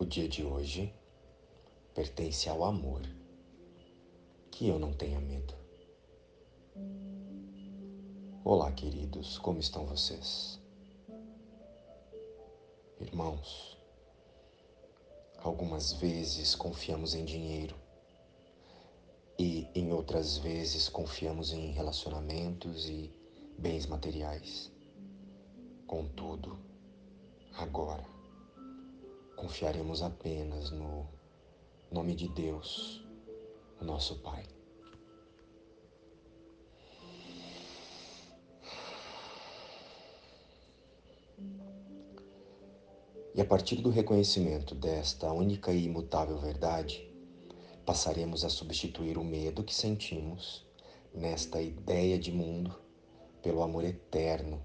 O dia de hoje pertence ao amor. Que eu não tenha medo. Olá, queridos, como estão vocês? Irmãos, algumas vezes confiamos em dinheiro e em outras vezes confiamos em relacionamentos e bens materiais. Contudo, agora confiaremos apenas no nome de Deus, o nosso Pai. E a partir do reconhecimento desta única e imutável verdade, passaremos a substituir o medo que sentimos nesta ideia de mundo pelo amor eterno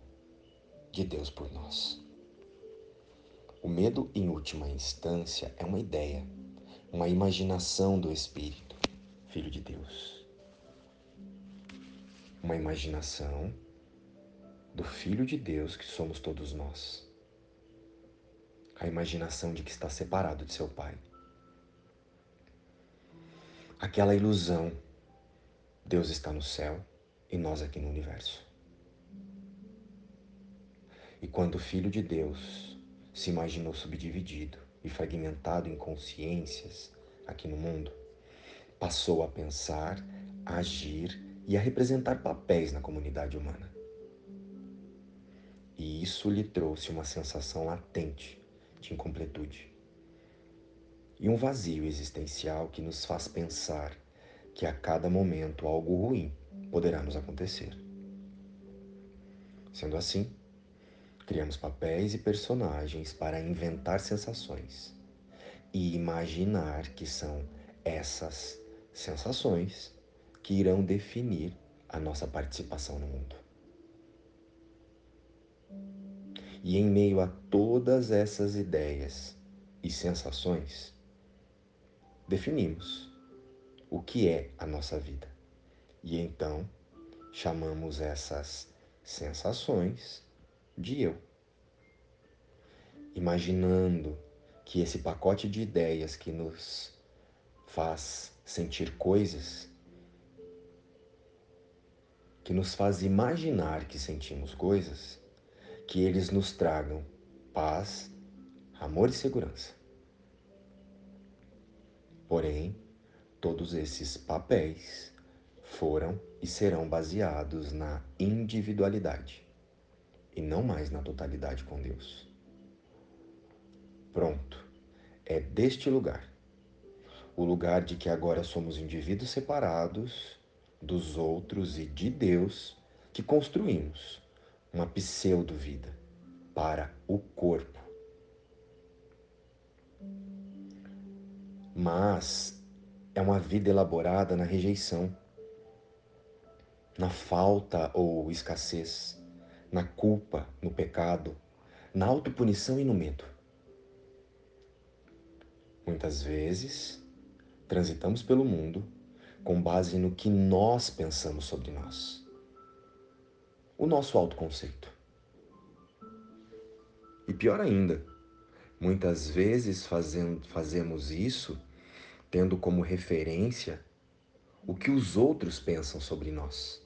de Deus por nós. O medo, em última instância, é uma ideia, uma imaginação do Espírito, Filho de Deus. Uma imaginação do Filho de Deus que somos todos nós a imaginação de que está separado de seu pai. Aquela ilusão, Deus está no céu e nós aqui no universo. E quando o Filho de Deus se imaginou subdividido e fragmentado em consciências aqui no mundo, passou a pensar, a agir e a representar papéis na comunidade humana. E isso lhe trouxe uma sensação latente de incompletude. E um vazio existencial que nos faz pensar que a cada momento algo ruim poderá nos acontecer. Sendo assim, criamos papéis e personagens para inventar sensações e imaginar que são essas sensações que irão definir a nossa participação no mundo. E em meio a todas essas ideias e sensações, definimos o que é a nossa vida. E então chamamos essas sensações de eu. Imaginando que esse pacote de ideias que nos faz sentir coisas, que nos faz imaginar que sentimos coisas, que eles nos tragam paz, amor e segurança. Porém, todos esses papéis foram e serão baseados na individualidade e não mais na totalidade com Deus. Pronto, é deste lugar, o lugar de que agora somos indivíduos separados dos outros e de Deus, que construímos uma pseudo-vida para o corpo. Mas é uma vida elaborada na rejeição, na falta ou escassez, na culpa, no pecado, na autopunição e no medo. Muitas vezes, transitamos pelo mundo com base no que nós pensamos sobre nós o nosso autoconceito. E pior ainda, muitas vezes fazendo, fazemos isso tendo como referência o que os outros pensam sobre nós.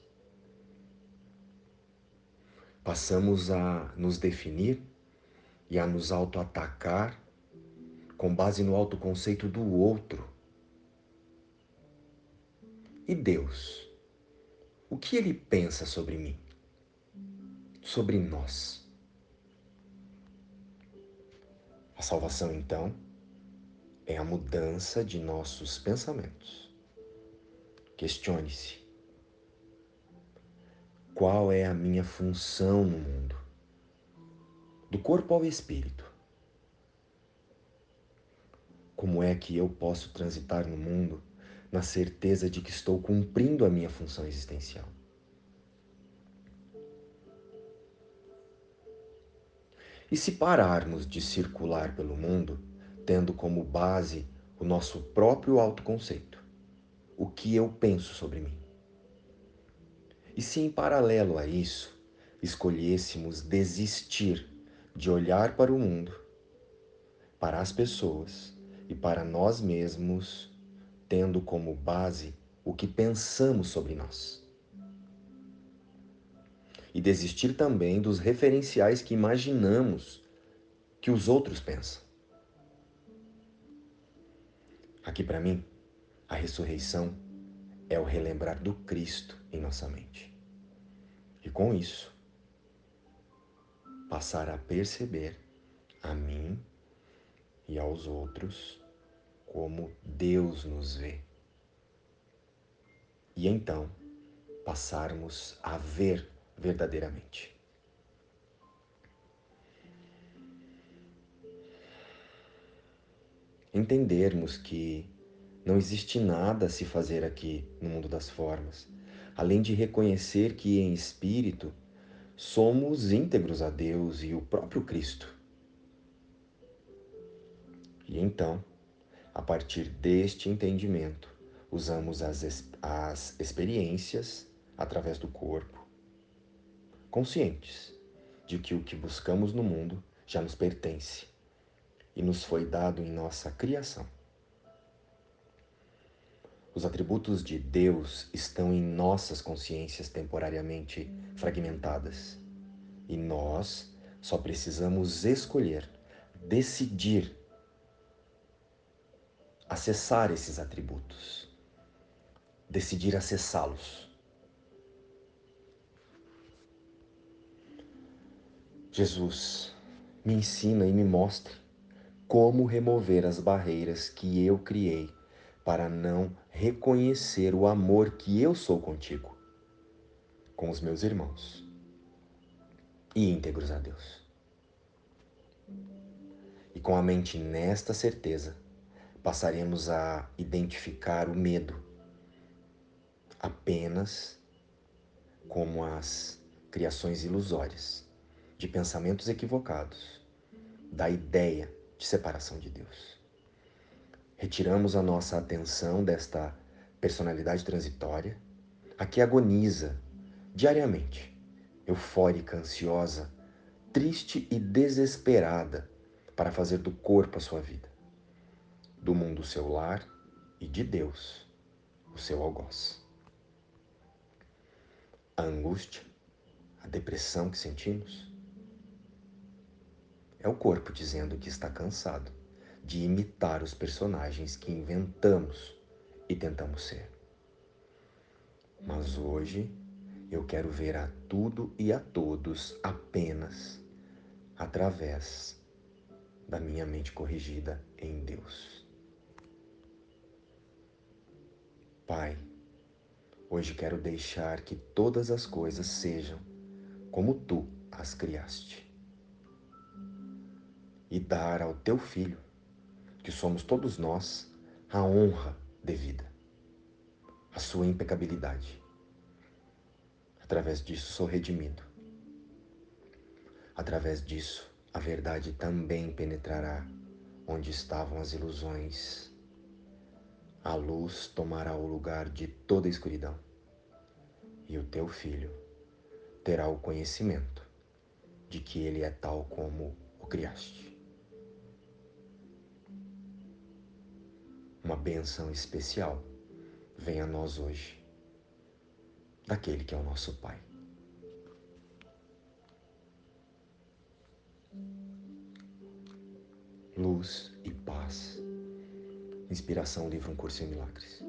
Passamos a nos definir e a nos auto-atacar com base no autoconceito do outro. E Deus? O que ele pensa sobre mim? sobre nós. A salvação, então, é a mudança de nossos pensamentos. Questione-se: qual é a minha função no mundo? Do corpo ao espírito. Como é que eu posso transitar no mundo na certeza de que estou cumprindo a minha função existencial? E se pararmos de circular pelo mundo, tendo como base o nosso próprio autoconceito, o que eu penso sobre mim? E se em paralelo a isso, escolhêssemos desistir de olhar para o mundo para as pessoas e para nós mesmos, tendo como base o que pensamos sobre nós. E desistir também dos referenciais que imaginamos que os outros pensam. Aqui para mim, a ressurreição é o relembrar do Cristo em nossa mente. E com isso, passar a perceber a mim e aos outros como Deus nos vê. E então passarmos a ver verdadeiramente. Entendermos que não existe nada a se fazer aqui no mundo das formas, além de reconhecer que em espírito somos íntegros a Deus e o próprio Cristo. E então, a partir deste entendimento, usamos as, as experiências através do corpo, conscientes de que o que buscamos no mundo já nos pertence e nos foi dado em nossa criação. Os atributos de Deus estão em nossas consciências temporariamente fragmentadas. E nós só precisamos escolher, decidir acessar esses atributos, decidir acessá-los. Jesus, me ensina e me mostra como remover as barreiras que eu criei para não reconhecer o amor que eu sou contigo, com os meus irmãos e íntegros a Deus. E com a mente nesta certeza, passaremos a identificar o medo apenas como as criações ilusórias de pensamentos equivocados da ideia de separação de Deus. Retiramos a nossa atenção desta personalidade transitória, a que agoniza diariamente, eufórica, ansiosa, triste e desesperada para fazer do corpo a sua vida do mundo seu lar e de Deus o seu algoz. A angústia, a depressão que sentimos, é o corpo dizendo que está cansado de imitar os personagens que inventamos e tentamos ser. Mas hoje eu quero ver a tudo e a todos apenas através da minha mente corrigida em Deus. Pai, hoje quero deixar que todas as coisas sejam como tu as criaste. E dar ao teu filho, que somos todos nós, a honra devida, a sua impecabilidade. Através disso sou redimido. Através disso, a verdade também penetrará onde estavam as ilusões a luz tomará o lugar de toda escuridão, e o teu filho terá o conhecimento de que ele é tal como o criaste. Uma benção especial vem a nós hoje, daquele que é o nosso Pai. Luz e paz Inspiração, livro Um Curso em Milagres.